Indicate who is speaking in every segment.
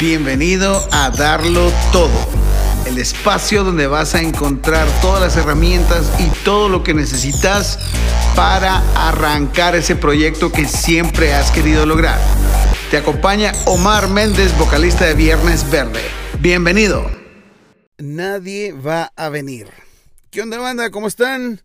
Speaker 1: Bienvenido a Darlo Todo, el espacio donde vas a encontrar todas las herramientas y todo lo que necesitas para arrancar ese proyecto que siempre has querido lograr. Te acompaña Omar Méndez, vocalista de Viernes Verde. Bienvenido. Nadie va a venir. ¿Qué onda, banda? ¿Cómo están?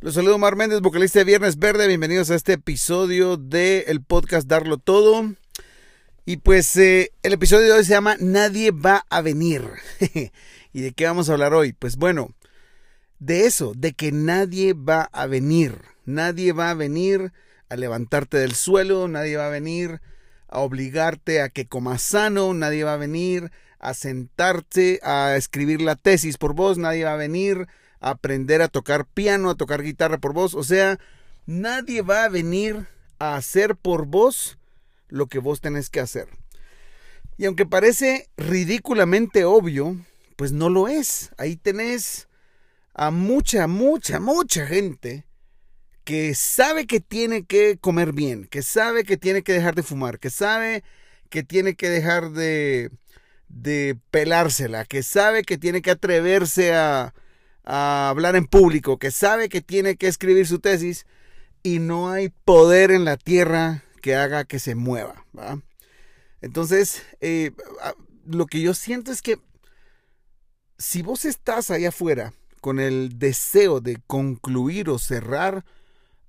Speaker 1: Los saludo Omar Méndez, vocalista de Viernes Verde. Bienvenidos a este episodio del podcast Darlo Todo. Y pues eh, el episodio de hoy se llama Nadie va a venir. ¿Y de qué vamos a hablar hoy? Pues bueno, de eso, de que nadie va a venir. Nadie va a venir a levantarte del suelo, nadie va a venir a obligarte a que comas sano, nadie va a venir a sentarte a escribir la tesis por vos, nadie va a venir a aprender a tocar piano, a tocar guitarra por vos. O sea, nadie va a venir a hacer por vos lo que vos tenés que hacer. Y aunque parece ridículamente obvio, pues no lo es. Ahí tenés a mucha, mucha, mucha gente que sabe que tiene que comer bien, que sabe que tiene que dejar de fumar, que sabe que tiene que dejar de, de pelársela, que sabe que tiene que atreverse a, a hablar en público, que sabe que tiene que escribir su tesis y no hay poder en la tierra que haga que se mueva. Entonces, eh, lo que yo siento es que si vos estás allá afuera con el deseo de concluir o cerrar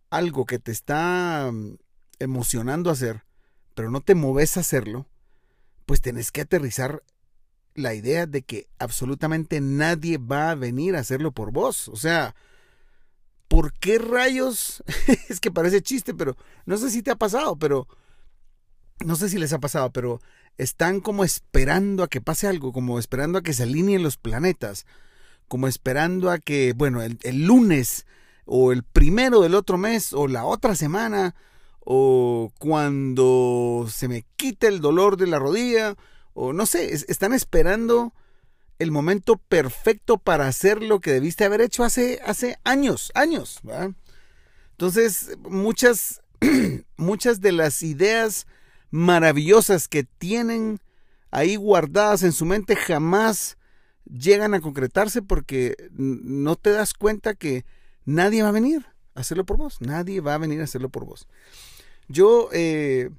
Speaker 1: algo que te está mm, emocionando hacer, pero no te moves a hacerlo, pues tenés que aterrizar la idea de que absolutamente nadie va a venir a hacerlo por vos. O sea, ¿por qué rayos? es que parece chiste, pero no sé si te ha pasado, pero no sé si les ha pasado, pero están como esperando a que pase algo, como esperando a que se alineen los planetas, como esperando a que, bueno, el, lunes o el primero del otro mes o la otra semana o cuando se me quite el dolor de la rodilla o no sé, están esperando el momento perfecto para hacer lo que debiste haber hecho hace, hace años, años. Entonces, muchas, muchas de las ideas maravillosas que tienen ahí guardadas en su mente jamás llegan a concretarse porque no te das cuenta que nadie va a venir a hacerlo por vos. Nadie va a venir a hacerlo por vos. Yo, eh,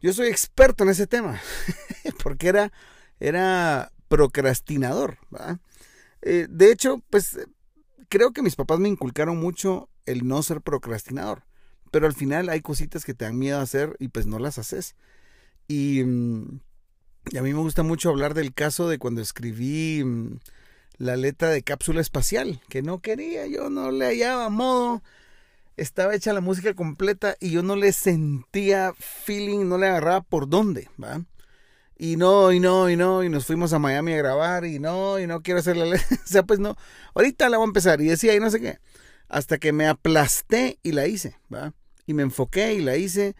Speaker 1: yo soy experto en ese tema porque era, era procrastinador. Eh, de hecho, pues creo que mis papás me inculcaron mucho el no ser procrastinador. Pero al final hay cositas que te dan miedo a hacer y pues no las haces. Y, mm, a mí me gusta mucho hablar del caso de cuando escribí mm, la letra de cápsula espacial, que no quería, yo no le hallaba modo. Estaba hecha la música completa y yo no le sentía feeling, no le agarraba por dónde, ¿va? Y no, y no, y no, y nos fuimos a Miami a grabar, y no, y no quiero hacer la o sea, pues no, ahorita la voy a empezar, y decía, y no sé qué, hasta que me aplasté y la hice, ¿va? Y me enfoqué y la hice,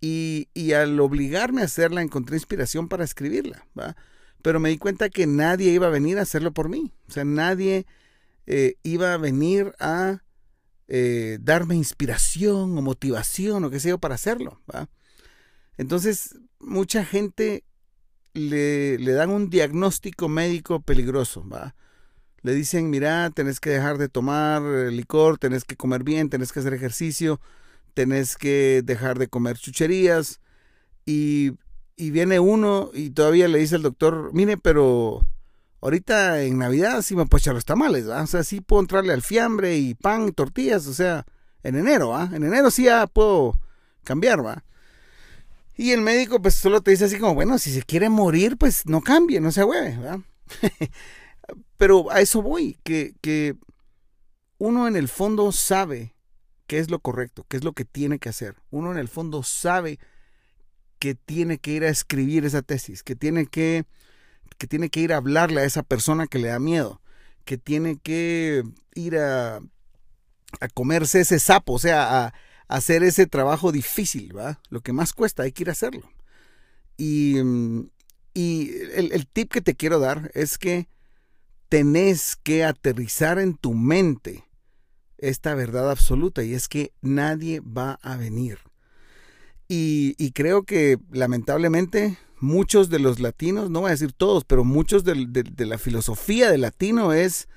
Speaker 1: y, y al obligarme a hacerla encontré inspiración para escribirla, ¿va? Pero me di cuenta que nadie iba a venir a hacerlo por mí, o sea, nadie eh, iba a venir a eh, darme inspiración o motivación o qué sé yo para hacerlo, ¿va? Entonces, mucha gente le, le dan un diagnóstico médico peligroso, ¿va? Le dicen, mira, tenés que dejar de tomar licor, tenés que comer bien, tenés que hacer ejercicio, tenés que dejar de comer chucherías. Y, y viene uno y todavía le dice al doctor, mire, pero ahorita en Navidad sí me puedo echar los tamales, ¿va? O sea, sí puedo entrarle al fiambre y pan, tortillas, o sea, en enero, ¿va? En enero sí ya puedo cambiar, ¿va? Y el médico pues solo te dice así como, bueno, si se quiere morir, pues no cambie, no se hueve, ¿verdad? Pero a eso voy, que, que uno en el fondo sabe qué es lo correcto, qué es lo que tiene que hacer. Uno en el fondo sabe que tiene que ir a escribir esa tesis, que tiene que, que tiene que ir a hablarle a esa persona que le da miedo, que tiene que ir a, a comerse ese sapo, o sea, a, hacer ese trabajo difícil, ¿va? Lo que más cuesta, hay que ir a hacerlo. Y, y el, tip que te quiero dar es que tenés que aterrizar en tu mente esta verdad absoluta y es que nadie va a venir. Y, y, creo que lamentablemente muchos de los latinos, no voy a decir todos, pero muchos de, la filosofía del latino es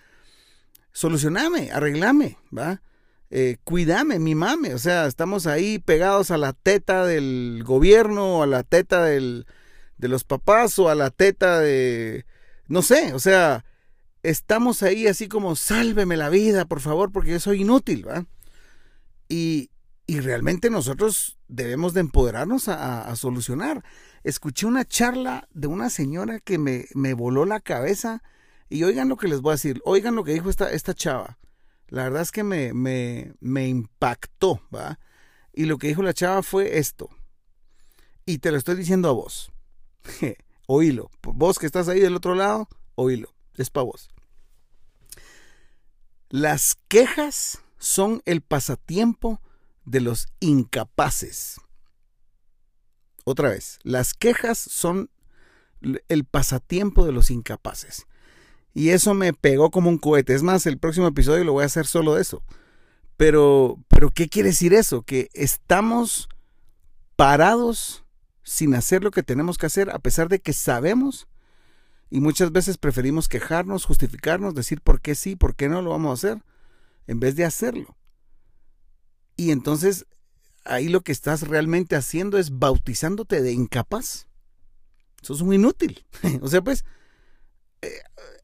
Speaker 1: solucioname, arreglame, ¿va? Eh, cuidame, mimame, o sea, estamos ahí pegados a la teta del gobierno, o a la teta del, de los papás, o a la teta de, no sé, o sea, estamos ahí así como, sálveme la vida, por favor, porque yo soy inútil, ¿va? Y, y realmente nosotros debemos de empoderarnos a, solucionar. Escuché una charla de una señora que me, me, voló la cabeza y oigan lo que les voy a decir, oigan lo que dijo esta, esta chava. La verdad es que me, me, me impactó, ¿va? Y lo que dijo la chava fue esto. Y te lo estoy diciendo a vos. oílo. Vos que estás ahí del otro lado, oílo. Es para vos. Las quejas son el pasatiempo de los incapaces. Otra vez, las quejas son el pasatiempo de los incapaces. Y eso me pegó como un cohete. Es más, el próximo episodio lo voy a hacer solo de eso. Pero, pero ¿qué quiere decir eso? Que estamos parados sin hacer lo que tenemos que hacer a pesar de que sabemos y muchas veces preferimos quejarnos, justificarnos, decir por qué sí, por qué no lo vamos a hacer, en vez de hacerlo. Y entonces ahí lo que estás realmente haciendo es bautizándote de incapaz. Sos un inútil. o sea, pues, eh,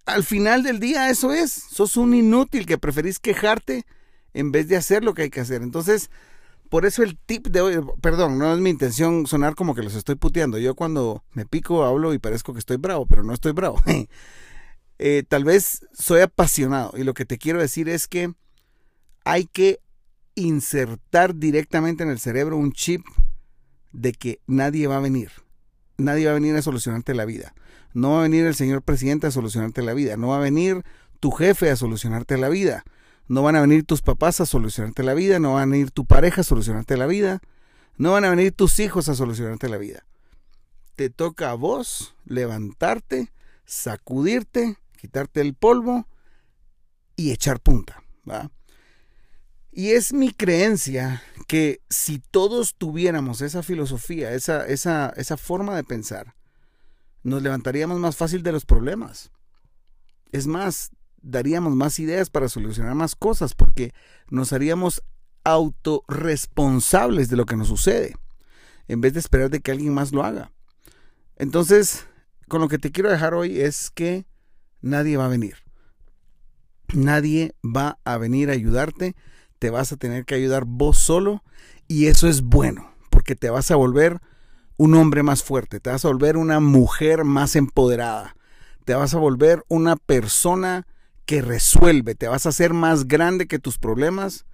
Speaker 1: al final del día eso es. Sos un inútil que preferís quejarte en vez de hacer lo que hay que hacer. Entonces, por eso el tip de hoy, perdón, no es mi intención sonar como que los estoy puteando. Yo cuando me pico hablo y parezco que estoy bravo, pero no estoy bravo. Eh, tal vez soy apasionado y lo que te quiero decir es que hay que insertar directamente en el cerebro un chip de que nadie va a venir. Nadie va a venir a solucionarte la vida. No va a venir el señor presidente a solucionarte la vida. No va a venir tu jefe a solucionarte la vida. No van a venir tus papás a solucionarte la vida. No va a venir tu pareja a solucionarte la vida. No van a venir tus hijos a solucionarte la vida. Te toca a vos levantarte, sacudirte, quitarte el polvo y echar punta. ¿va? Y es mi creencia que si todos tuviéramos esa filosofía, esa, esa, esa forma de pensar, nos levantaríamos más fácil de los problemas. Es más, daríamos más ideas para solucionar más cosas porque nos haríamos autorresponsables de lo que nos sucede, en vez de esperar de que alguien más lo haga. Entonces, con lo que te quiero dejar hoy es que nadie va a venir. Nadie va a venir a ayudarte te vas a tener que ayudar vos solo y eso es bueno, porque te vas a volver un hombre más fuerte, te vas a volver una mujer más empoderada, te vas a volver una persona que resuelve, te vas a hacer más grande que tus problemas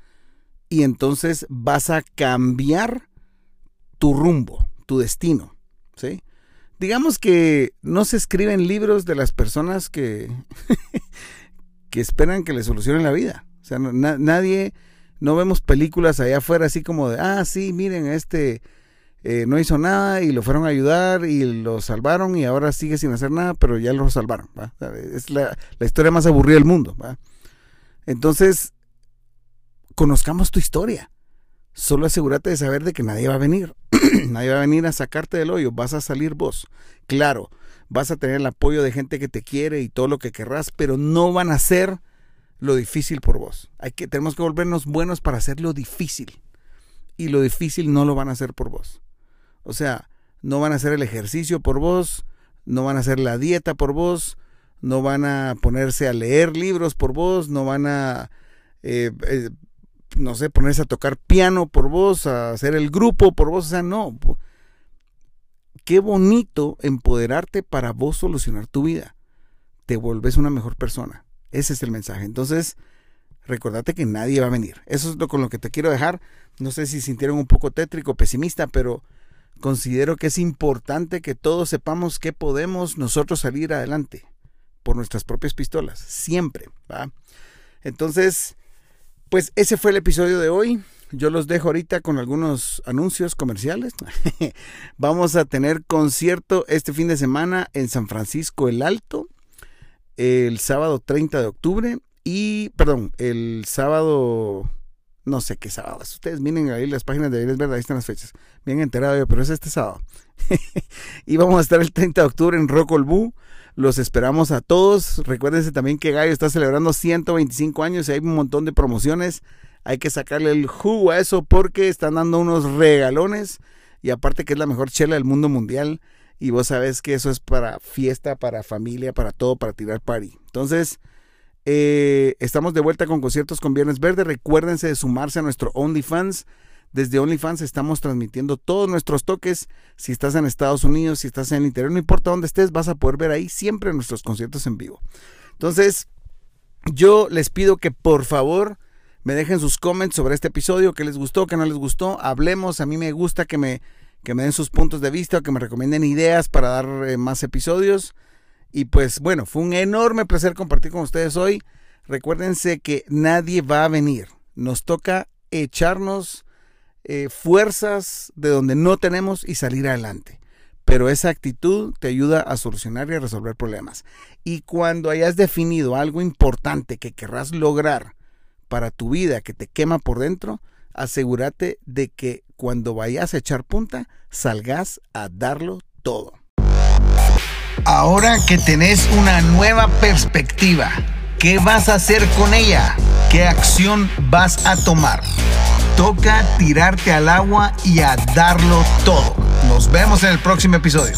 Speaker 1: y entonces vas a cambiar tu rumbo, tu destino, ¿sí? Digamos que no se escriben libros de las personas que, que esperan que le solucionen la vida. O sea, nadie no vemos películas allá afuera así como de, ah, sí, miren, este eh, no hizo nada y lo fueron a ayudar y lo salvaron y ahora sigue sin hacer nada, pero ya lo salvaron. Es la, historia más aburrida del mundo. Entonces, conozcamos tu historia. Solo asegúrate de saber de que nadie va a venir. nadie va a venir a sacarte del hoyo. Vas a salir vos. Claro, vas a tener el apoyo de gente que te quiere y todo lo que querrás, pero no van a ser lo difícil por vos. Hay que, tenemos que volvernos buenos para hacer lo difícil. Y lo difícil no lo van a hacer por vos. O sea, no van a hacer el ejercicio por vos, no van a hacer la dieta por vos, no van a ponerse a leer libros por vos, no van a, eh, eh, no sé, ponerse a tocar piano por vos, a hacer el grupo por vos. O sea, no. Qué bonito empoderarte para vos solucionar tu vida. Te vuelves una mejor persona. Ese es el mensaje. Entonces, recordate que nadie va a venir. Eso es lo con lo que te quiero dejar. No sé si sintieron un poco tétrico, pesimista, pero considero que es importante que todos sepamos que podemos nosotros salir adelante por nuestras propias pistolas, siempre, ¿va? Entonces, pues ese fue el episodio de hoy. Yo los dejo ahorita con algunos anuncios comerciales. Vamos a tener concierto este fin de semana en San Francisco el Alto el sábado 30 de octubre y, perdón, el sábado no sé qué sábado. Ustedes miren ahí las páginas de Aires Verde, ahí están las fechas. Bien enterado yo, pero es este sábado. y vamos a estar el 30 de octubre en Rock Los esperamos a todos. Recuérdense también que Gallo está celebrando 125 años y hay un montón de promociones. Hay que sacarle el jugo a eso porque están dando unos regalones. Y aparte que es la mejor chela del mundo mundial. Y vos sabés que eso es para fiesta, para familia, para todo, para tirar party. Entonces, eh, estamos de vuelta con conciertos con Viernes Verde. Recuérdense de sumarse a nuestro OnlyFans. Desde OnlyFans estamos transmitiendo todos nuestros toques. Si estás en Estados Unidos, si estás en el interior, no importa dónde estés, vas a poder ver ahí siempre nuestros conciertos en vivo. Entonces, yo les pido que por favor me dejen sus comments sobre este episodio, que les gustó, que no les gustó. Hablemos, a mí me gusta que me, que me den sus puntos de vista, que me recomienden ideas para dar eh, más episodios. Y pues bueno, fue un enorme placer compartir con ustedes hoy. Recuérdense que nadie va a venir. Nos toca echarnos eh, fuerzas de donde no tenemos y salir adelante. Pero esa actitud te ayuda a solucionar y a resolver problemas. Y cuando hayas definido algo importante que querrás lograr para tu vida que te quema por dentro, asegúrate de que cuando vayas a echar punta, salgas a darlo todo. Ahora que tenés una nueva perspectiva, ¿qué vas a hacer con ella? ¿Qué acción vas a tomar? Toca tirarte al agua y a darlo todo. Nos vemos en el próximo episodio.